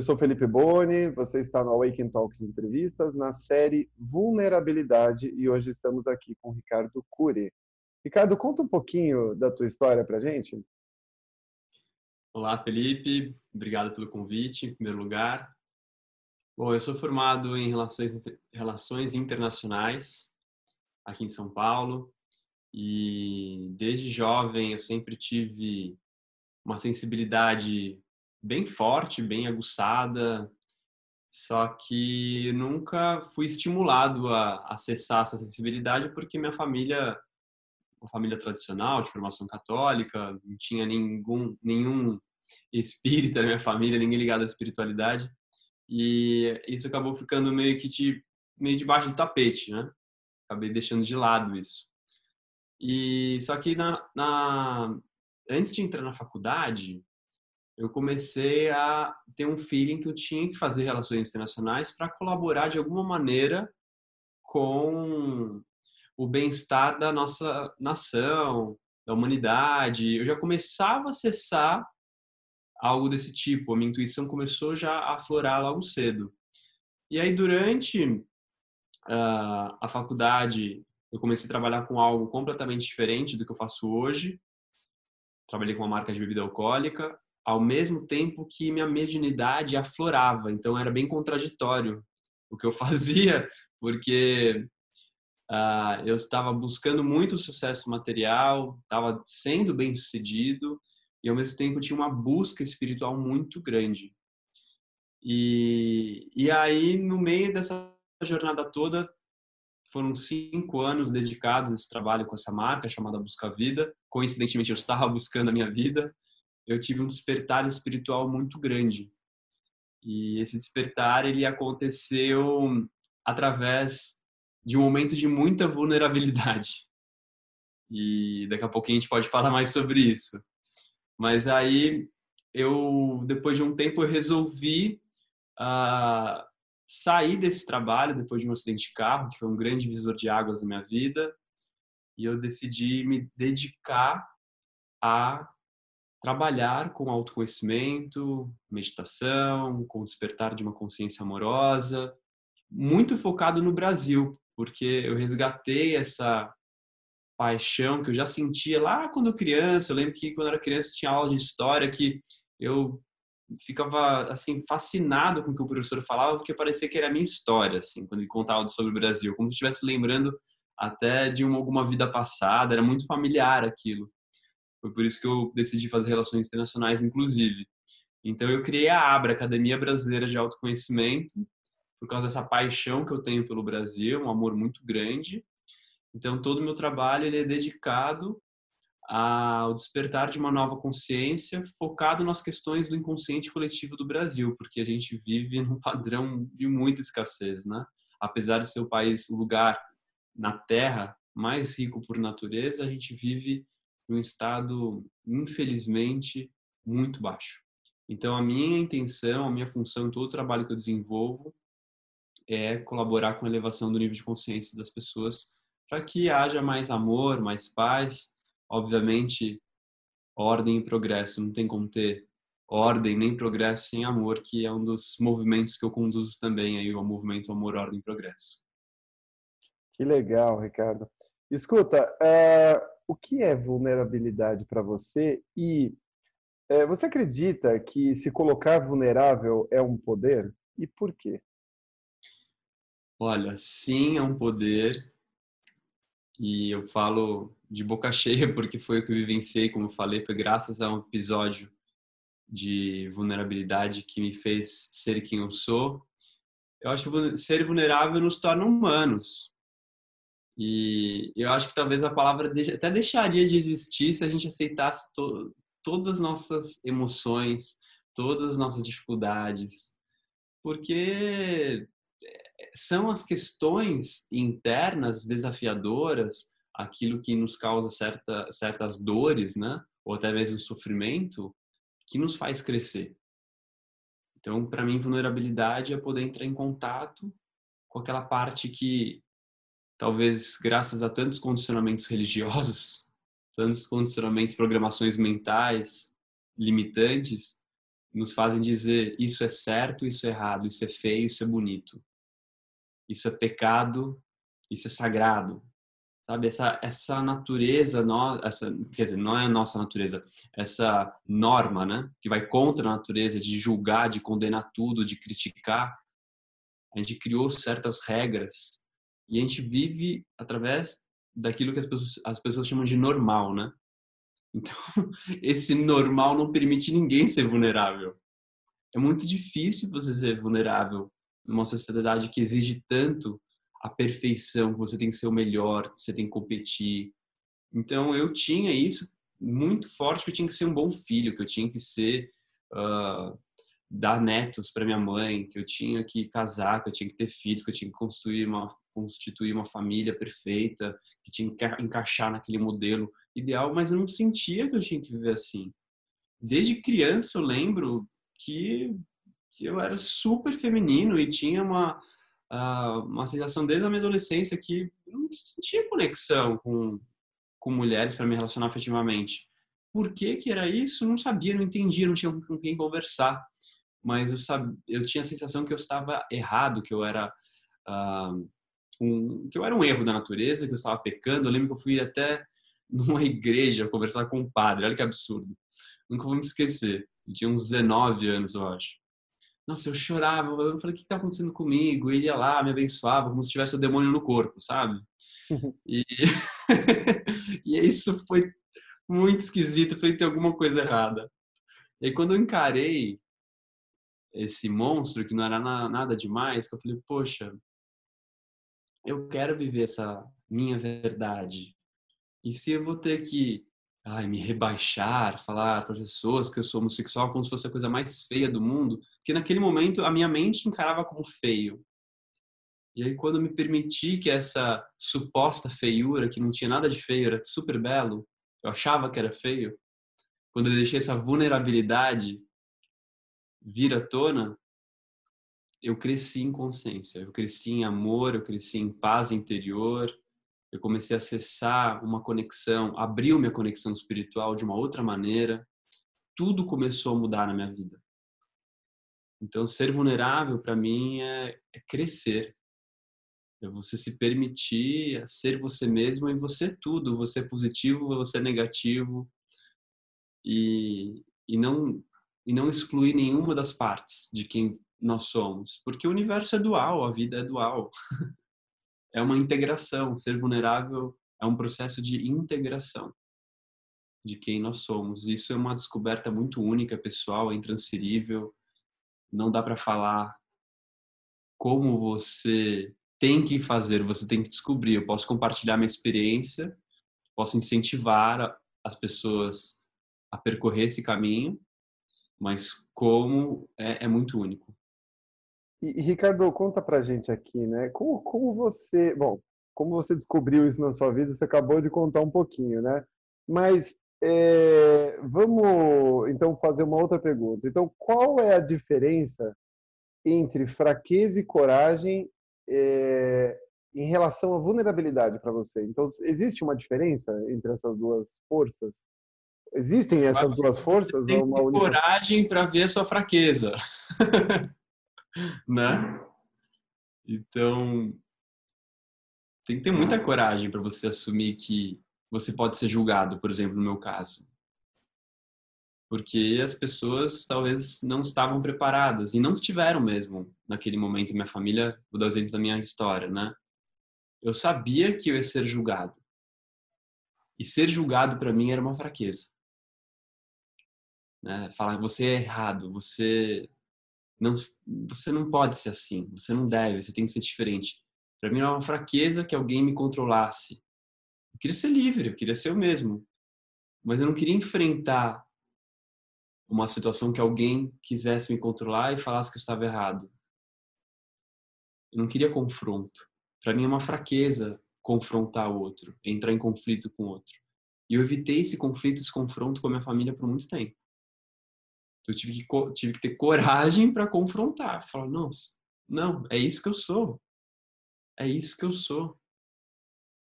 Eu sou Felipe Boni, você está no Awaken Talks Entrevistas, na série Vulnerabilidade, e hoje estamos aqui com Ricardo Cury. Ricardo, conta um pouquinho da tua história para gente. Olá, Felipe. Obrigado pelo convite, em primeiro lugar. Bom, eu sou formado em Relações, Relações Internacionais aqui em São Paulo e desde jovem eu sempre tive uma sensibilidade bem forte, bem aguçada, só que nunca fui estimulado a acessar essa sensibilidade porque minha família, uma família tradicional, de formação católica, não tinha nenhum, nenhum espírita na minha família, ninguém ligado à espiritualidade. E isso acabou ficando meio que de, meio debaixo do tapete, né? Acabei deixando de lado isso. E só que na, na antes de entrar na faculdade, eu comecei a ter um feeling que eu tinha que fazer relações internacionais para colaborar de alguma maneira com o bem-estar da nossa nação, da humanidade. Eu já começava a acessar algo desse tipo. A minha intuição começou já a aflorar logo cedo. E aí, durante uh, a faculdade, eu comecei a trabalhar com algo completamente diferente do que eu faço hoje. Trabalhei com uma marca de bebida alcoólica ao mesmo tempo que minha mediunidade aflorava. Então era bem contraditório o que eu fazia, porque uh, eu estava buscando muito sucesso material, estava sendo bem sucedido e ao mesmo tempo tinha uma busca espiritual muito grande. E, e aí, no meio dessa jornada toda, foram cinco anos dedicados a esse trabalho com essa marca chamada Busca Vida. Coincidentemente, eu estava buscando a minha vida eu tive um despertar espiritual muito grande. E esse despertar ele aconteceu através de um momento de muita vulnerabilidade. E daqui a pouquinho a gente pode falar mais sobre isso. Mas aí eu depois de um tempo eu resolvi uh, sair desse trabalho depois de um acidente de carro que foi um grande divisor de águas na minha vida e eu decidi me dedicar a trabalhar com autoconhecimento, meditação, com despertar de uma consciência amorosa, muito focado no Brasil, porque eu resgatei essa paixão que eu já sentia lá quando criança. Eu lembro que quando eu era criança tinha aula de história que eu ficava assim fascinado com o que o professor falava porque parecia que era a minha história assim quando ele contava sobre o Brasil como se estivesse lembrando até de uma, alguma vida passada era muito familiar aquilo foi por isso que eu decidi fazer relações internacionais, inclusive. Então, eu criei a ABRA, Academia Brasileira de Autoconhecimento, por causa dessa paixão que eu tenho pelo Brasil, um amor muito grande. Então, todo o meu trabalho ele é dedicado ao despertar de uma nova consciência, focado nas questões do inconsciente coletivo do Brasil, porque a gente vive num padrão de muita escassez, né? Apesar de ser o país, o lugar na Terra mais rico por natureza, a gente vive num estado, infelizmente, muito baixo. Então, a minha intenção, a minha função, todo o trabalho que eu desenvolvo é colaborar com a elevação do nível de consciência das pessoas para que haja mais amor, mais paz, obviamente, ordem e progresso. Não tem como ter ordem nem progresso sem amor, que é um dos movimentos que eu conduzo também aí, o movimento Amor, Ordem e Progresso. Que legal, Ricardo. Escuta, é, o que é vulnerabilidade para você e é, você acredita que se colocar vulnerável é um poder e por quê? Olha, sim, é um poder e eu falo de boca cheia porque foi o que eu vivenciei, como eu falei, foi graças a um episódio de vulnerabilidade que me fez ser quem eu sou. Eu acho que ser vulnerável nos torna humanos, e eu acho que talvez a palavra até deixaria de existir se a gente aceitasse to todas as nossas emoções, todas as nossas dificuldades, porque eh, são as questões internas desafiadoras, aquilo que nos causa certa, certas dores, né? Ou até mesmo sofrimento, que nos faz crescer. Então, para mim, vulnerabilidade é poder entrar em contato com aquela parte que talvez graças a tantos condicionamentos religiosos, tantos condicionamentos, programações mentais limitantes, nos fazem dizer isso é certo, isso é errado, isso é feio, isso é bonito. Isso é pecado, isso é sagrado. Sabe, essa, essa natureza, essa, quer dizer, não é a nossa natureza, essa norma, né, que vai contra a natureza de julgar, de condenar tudo, de criticar. A gente criou certas regras e a gente vive através daquilo que as pessoas, as pessoas chamam de normal, né? Então, esse normal não permite ninguém ser vulnerável. É muito difícil você ser vulnerável numa sociedade que exige tanto a perfeição, você tem que ser o melhor, você tem que competir. Então, eu tinha isso muito forte, que eu tinha que ser um bom filho, que eu tinha que ser uh, dar netos para minha mãe, que eu tinha que casar, que eu tinha que ter filhos, que eu tinha que construir uma constituir uma família perfeita, que tinha que encaixar naquele modelo ideal, mas eu não sentia que eu tinha que viver assim. Desde criança eu lembro que, que eu era super feminino e tinha uma, uh, uma sensação desde a minha adolescência que eu não tinha conexão com, com mulheres para me relacionar afetivamente. Por que que era isso? Não sabia, não entendia, não tinha com quem conversar. Mas eu, sabia, eu tinha a sensação que eu estava errado, que eu era... Uh, um, que eu era um erro da natureza, que eu estava pecando. Eu lembro que eu fui até numa igreja conversar com um padre. Olha que absurdo. Nunca vou me esquecer. Eu tinha uns 19 anos, eu acho. Nossa, eu chorava. Eu falei, o que está acontecendo comigo? Ele ia lá, me abençoava, como se tivesse o demônio no corpo, sabe? E, e isso foi muito esquisito. Foi ter alguma coisa errada. E aí, quando eu encarei esse monstro, que não era nada demais, que eu falei, poxa, eu quero viver essa minha verdade. E se eu vou ter que ai, me rebaixar, falar para as pessoas que eu sou homossexual como se fosse a coisa mais feia do mundo, porque naquele momento a minha mente encarava como feio. E aí quando eu me permiti que essa suposta feiura, que não tinha nada de feio, era super belo, eu achava que era feio, quando eu deixei essa vulnerabilidade vir à tona, eu cresci em consciência, eu cresci em amor, eu cresci em paz interior, eu comecei a acessar uma conexão, abriu minha conexão espiritual de uma outra maneira, tudo começou a mudar na minha vida. Então, ser vulnerável para mim é, é, crescer, é você se permitir ser você mesmo e você tudo, você é positivo, você é negativo. E, e não e não excluir nenhuma das partes de quem nós somos, porque o universo é dual, a vida é dual. é uma integração, ser vulnerável é um processo de integração de quem nós somos. Isso é uma descoberta muito única, pessoal, é intransferível. Não dá para falar como você tem que fazer, você tem que descobrir. Eu posso compartilhar minha experiência, posso incentivar as pessoas a percorrer esse caminho, mas como é, é muito único. E, Ricardo, conta pra gente aqui, né? Como, como você, bom, como você descobriu isso na sua vida? Você acabou de contar um pouquinho, né? Mas é, vamos então fazer uma outra pergunta. Então, qual é a diferença entre fraqueza e coragem é, em relação à vulnerabilidade para você? Então, existe uma diferença entre essas duas forças? Existem essas duas forças? Tem uma única... coragem para ver a sua fraqueza. né? Então, tem que ter muita coragem para você assumir que você pode ser julgado, por exemplo, no meu caso. Porque as pessoas talvez não estavam preparadas e não estiveram mesmo naquele momento. Minha família, vou dar o exemplo da minha história, né? Eu sabia que eu ia ser julgado. E ser julgado para mim era uma fraqueza. Né? Falar, você é errado, você não, você não pode ser assim, você não deve, você tem que ser diferente. Para mim é uma fraqueza que alguém me controlasse. Eu queria ser livre, eu queria ser eu mesmo. Mas eu não queria enfrentar uma situação que alguém quisesse me controlar e falasse que eu estava errado. Eu não queria confronto. Para mim é uma fraqueza confrontar o outro, entrar em conflito com o outro. E eu evitei esse conflito, esse confronto com a minha família por muito tempo. Então, eu tive que, tive que ter coragem para confrontar. Falar, não, não, é isso que eu sou. É isso que eu sou.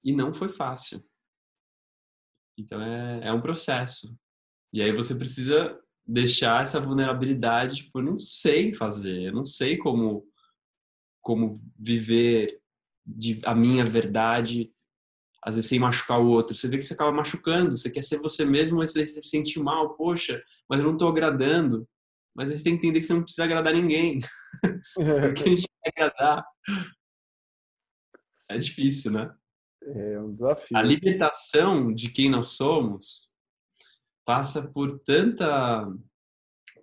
E não foi fácil. Então, é, é um processo. E aí você precisa deixar essa vulnerabilidade, tipo, eu não sei fazer, eu não sei como como viver de, a minha verdade, às vezes sem machucar o outro. Você vê que você acaba machucando, você quer ser você mesmo, mas você se sente mal, poxa, mas eu não estou agradando. Mas aí você tem que entender que você não precisa agradar ninguém. Porque a gente quer agradar. É difícil, né? É um desafio. A libertação de quem nós somos passa por tanta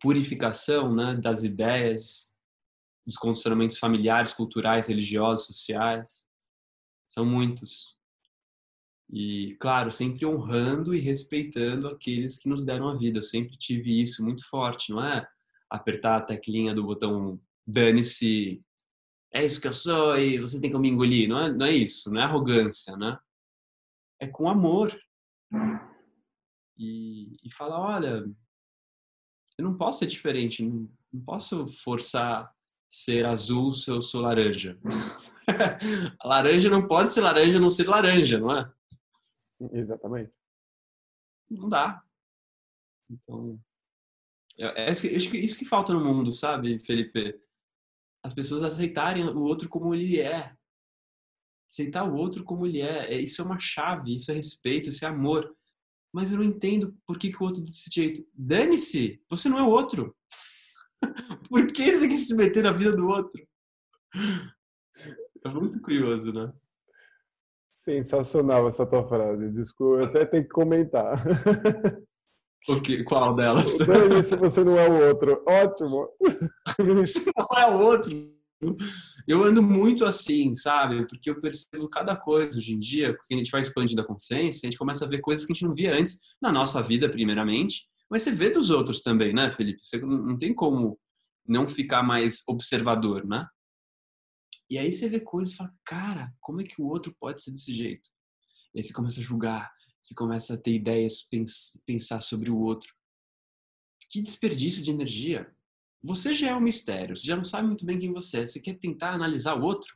purificação né, das ideias, dos condicionamentos familiares, culturais, religiosos, sociais. São muitos. E, claro, sempre honrando e respeitando aqueles que nos deram a vida. Eu sempre tive isso muito forte, não é? Apertar a teclinha do botão dane-se, é isso que eu sou e você tem que me engolir. Não é, não é isso, não é arrogância, né? É com amor. E, e falar, olha, eu não posso ser diferente, não, não posso forçar ser azul se eu sou laranja. a laranja não pode ser laranja não ser laranja, não é? Exatamente. Não dá. Então, é, é isso que falta no mundo, sabe, Felipe? As pessoas aceitarem o outro como ele é. Aceitar o outro como ele é. é isso é uma chave, isso é respeito, isso é amor. Mas eu não entendo por que, que o outro é desse jeito. Dane-se! Você não é o outro. Por que você quer se meter na vida do outro? É muito curioso, né? Sensacional essa tua frase. Desculpa, eu até tenho que comentar. O que, qual delas? Se você não é o outro. Ótimo. Você não é o outro. Eu ando muito assim, sabe? Porque eu percebo cada coisa hoje em dia, porque a gente vai expandindo a consciência, a gente começa a ver coisas que a gente não via antes, na nossa vida, primeiramente, mas você vê dos outros também, né, Felipe? Você não tem como não ficar mais observador, né? E aí você vê coisas e fala, cara, como é que o outro pode ser desse jeito? E aí você começa a julgar, você começa a ter ideias, pensar sobre o outro. Que desperdício de energia. Você já é um mistério, você já não sabe muito bem quem você é. Você quer tentar analisar o outro?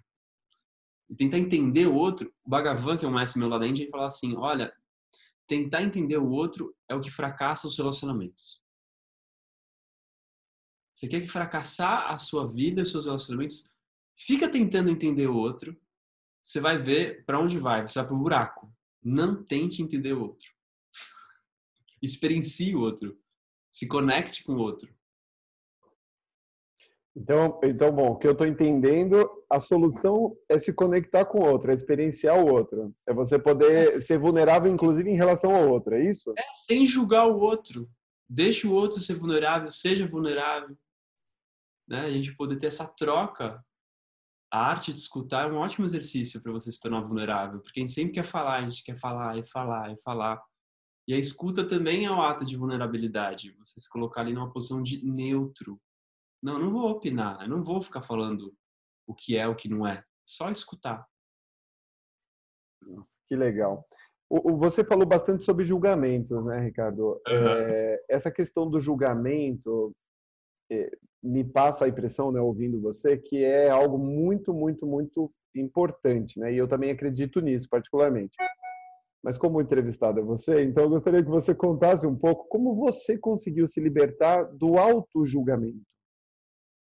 E tentar entender o outro? O Bhagavan, que é um mestre meu lá da Índia, ele fala assim, olha, tentar entender o outro é o que fracassa os relacionamentos. Você quer que fracassar a sua vida, os seus relacionamentos? Fica tentando entender o outro. Você vai ver para onde vai. Você vai para o buraco. Não tente entender o outro. Experiencie o outro. Se conecte com o outro. Então, então, bom, o que eu estou entendendo, a solução é se conectar com o outro, é experienciar o outro. É você poder é. ser vulnerável, inclusive, em relação ao outro, é isso? É, sem julgar o outro. Deixe o outro ser vulnerável, seja vulnerável. Né? A gente poder ter essa troca. A arte de escutar é um ótimo exercício para você se tornar vulnerável, porque a gente sempre quer falar, a gente quer falar e falar e falar. E a escuta também é um ato de vulnerabilidade. Você se colocar ali numa posição de neutro não, não vou opinar, eu não vou ficar falando o que é, o que não é. Só escutar. Nossa, que legal. Você falou bastante sobre julgamentos, né, Ricardo? Uhum. É, essa questão do julgamento é, me passa a impressão, né, ouvindo você, que é algo muito, muito, muito importante, né? E eu também acredito nisso, particularmente. Mas como entrevistado é você, então eu gostaria que você contasse um pouco como você conseguiu se libertar do auto-julgamento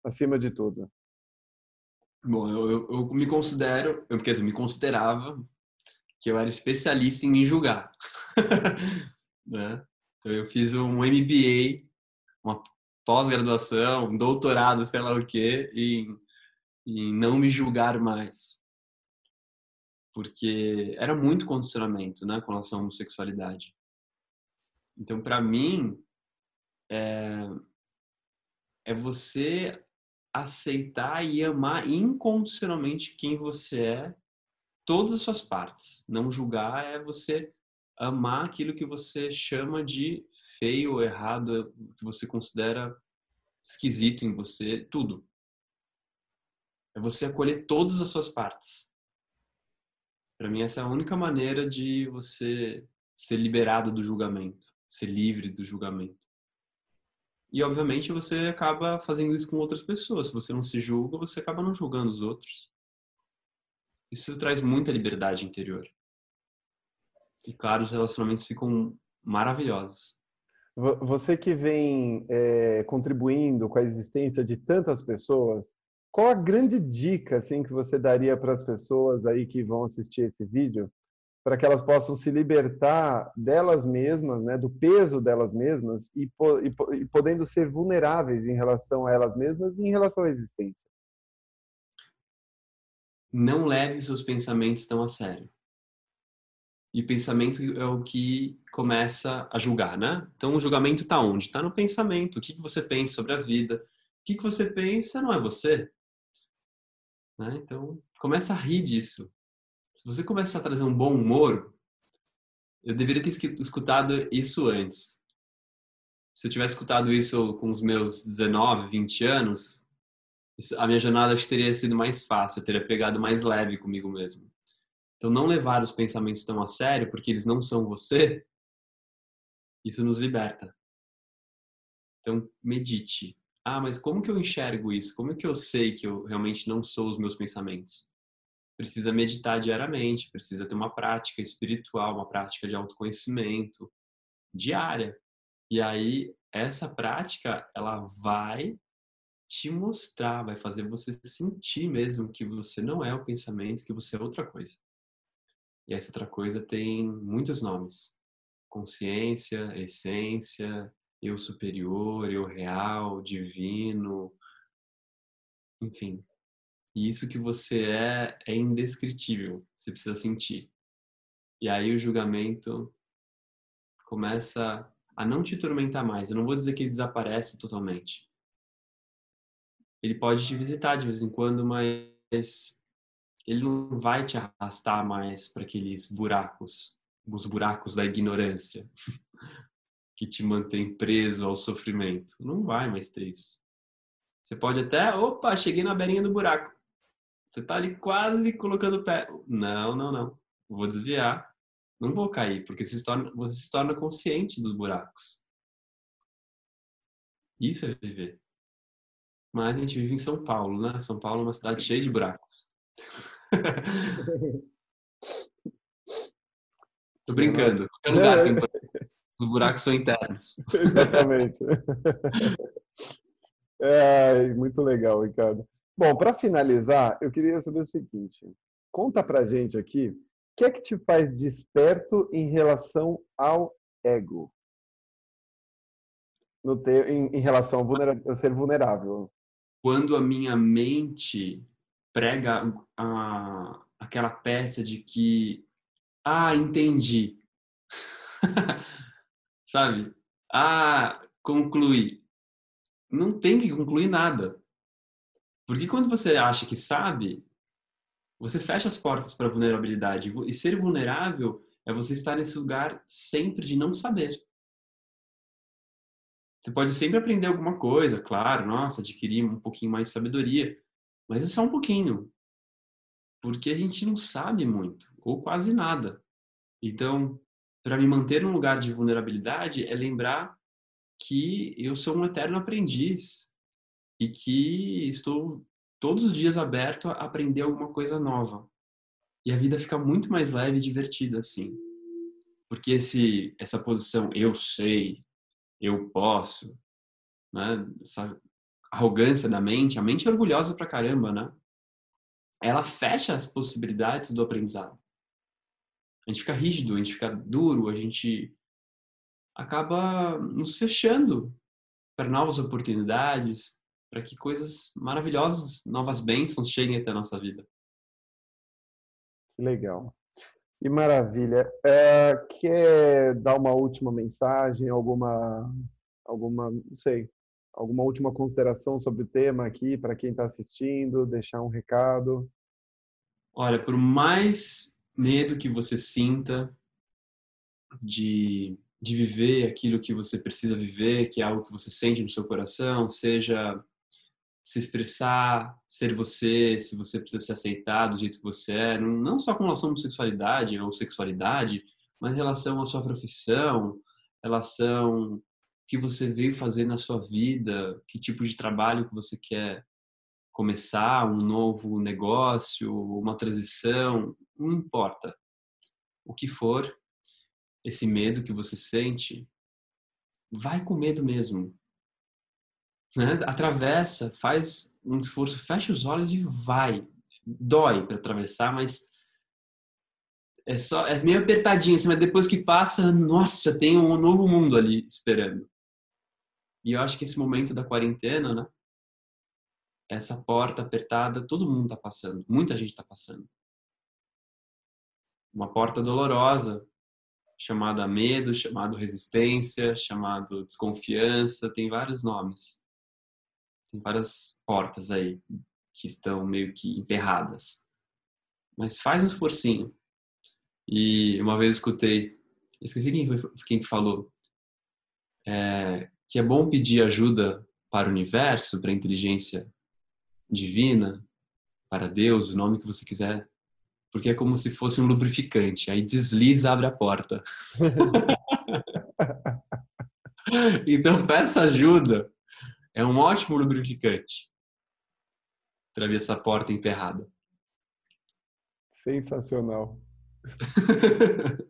acima de tudo? Bom, eu, eu, eu me considero, eu, quer dizer, me considerava que eu era especialista em me julgar. né? Então, eu fiz um MBA, uma pós-graduação, doutorado, sei lá o quê, em, em não me julgar mais. Porque era muito condicionamento né, com relação à homossexualidade. Então, para mim, é, é você aceitar e amar incondicionalmente quem você é, todas as suas partes. Não julgar é você amar aquilo que você chama de feio, errado, que você considera esquisito em você, tudo. É você acolher todas as suas partes. Para mim essa é a única maneira de você ser liberado do julgamento, ser livre do julgamento. E, obviamente, você acaba fazendo isso com outras pessoas. Se você não se julga, você acaba não julgando os outros. Isso traz muita liberdade interior. E, claro, os relacionamentos ficam maravilhosos. Você que vem é, contribuindo com a existência de tantas pessoas, qual a grande dica assim que você daria para as pessoas aí que vão assistir esse vídeo, para que elas possam se libertar delas mesmas, né, do peso delas mesmas e, e, e podendo ser vulneráveis em relação a elas mesmas e em relação à existência? Não leve seus pensamentos tão a sério. E pensamento é o que começa a julgar, né? Então o julgamento está onde? Está no pensamento. O que, que você pensa sobre a vida? O que, que você pensa não é você. Né? Então, começa a rir disso. Se você começar a trazer um bom humor, eu deveria ter escutado isso antes. Se eu tivesse escutado isso com os meus 19, 20 anos, a minha jornada teria sido mais fácil, eu teria pegado mais leve comigo mesmo. Então, não levar os pensamentos tão a sério, porque eles não são você, isso nos liberta. Então, medite. Ah, mas como que eu enxergo isso? Como que eu sei que eu realmente não sou os meus pensamentos? Precisa meditar diariamente, precisa ter uma prática espiritual, uma prática de autoconhecimento diária. E aí essa prática, ela vai te mostrar, vai fazer você sentir mesmo que você não é o pensamento, que você é outra coisa. E essa outra coisa tem muitos nomes: consciência, essência, eu superior, eu real, divino, enfim. E isso que você é é indescritível, você precisa sentir. E aí o julgamento começa a não te atormentar mais. Eu não vou dizer que ele desaparece totalmente. Ele pode te visitar de vez em quando, mas ele não vai te arrastar mais para aqueles buracos, os buracos da ignorância. que te mantém preso ao sofrimento. Não vai mais ter isso. Você pode até, opa, cheguei na beirinha do buraco. Você tá ali quase colocando o pé. Não, não, não. Vou desviar. Não vou cair, porque você se torna, você se torna consciente dos buracos. Isso é viver. Mas a gente vive em São Paulo, né? São Paulo é uma cidade cheia de buracos. Tô brincando. Qualquer lugar tem buracos. Os buracos são internos. Exatamente. É, muito legal, Ricardo. Bom, para finalizar, eu queria saber o seguinte: conta para gente aqui, o que é que te faz desperto em relação ao ego? No ter, em, em relação a, a ser vulnerável. Quando a minha mente prega a, aquela peça de que, ah, entendi. sabe? Ah, conclui. Não tem que concluir nada. Porque quando você acha que sabe, você fecha as portas para vulnerabilidade. E ser vulnerável é você estar nesse lugar sempre de não saber. Você pode sempre aprender alguma coisa, claro, nossa, adquirir um pouquinho mais de sabedoria, mas é só um pouquinho. Porque a gente não sabe muito, ou quase nada. Então, para me manter num lugar de vulnerabilidade é lembrar que eu sou um eterno aprendiz e que estou todos os dias aberto a aprender alguma coisa nova. E a vida fica muito mais leve e divertida assim. Porque esse essa posição eu sei, eu posso, né? Essa arrogância da mente, a mente é orgulhosa pra caramba, né? Ela fecha as possibilidades do aprendizado a gente fica rígido, a gente fica duro, a gente acaba nos fechando para novas oportunidades, para que coisas maravilhosas, novas bênçãos cheguem até a nossa vida. Legal. Que maravilha. É, quer dar uma última mensagem, alguma, alguma, não sei, alguma última consideração sobre o tema aqui para quem está assistindo, deixar um recado? Olha, por mais medo que você sinta de, de viver aquilo que você precisa viver, que é algo que você sente no seu coração, seja se expressar, ser você, se você precisa se aceitar do jeito que você é, não só com relação à sexualidade ou sexualidade, mas em relação à sua profissão, relação que você veio fazer na sua vida, que tipo de trabalho que você quer começar, um novo negócio, uma transição, não importa o que for, esse medo que você sente, vai com medo mesmo. Né? Atravessa, faz um esforço, fecha os olhos e vai. Dói para atravessar, mas é só é meio apertadinho, assim, mas depois que passa, nossa, tem um novo mundo ali esperando. E eu acho que esse momento da quarentena, né? Essa porta apertada, todo mundo tá passando, muita gente tá passando. Uma porta dolorosa, chamada medo, chamado resistência, chamado desconfiança, tem vários nomes. Tem várias portas aí que estão meio que emperradas. Mas faz um esforcinho. E uma vez escutei, esqueci quem foi quem falou, é, que é bom pedir ajuda para o universo, para a inteligência divina, para Deus, o nome que você quiser porque é como se fosse um lubrificante. Aí desliza, abre a porta. então peça ajuda. É um ótimo lubrificante para ver essa porta emperrada. Sensacional.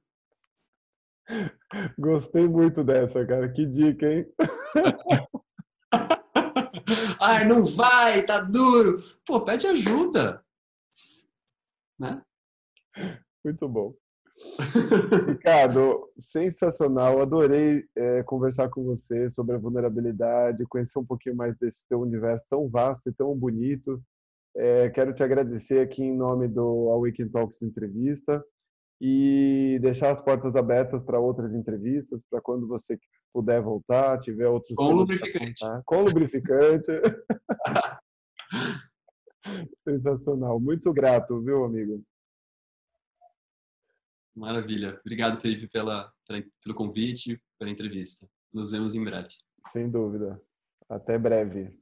Gostei muito dessa, cara. Que dica, hein? Ai, não vai, tá duro. Pô, pede ajuda. Né? Muito bom. Ricardo, sensacional. Adorei é, conversar com você sobre a vulnerabilidade, conhecer um pouquinho mais desse teu universo tão vasto e tão bonito. É, quero te agradecer aqui em nome do Awaken Talks Entrevista e deixar as portas abertas para outras entrevistas, para quando você puder voltar, tiver outros. Com lubrificante. Com lubrificante. Sensacional. Muito grato, viu, amigo? Maravilha. Obrigado, Felipe, pela, pelo convite, pela entrevista. Nos vemos em breve. Sem dúvida. Até breve.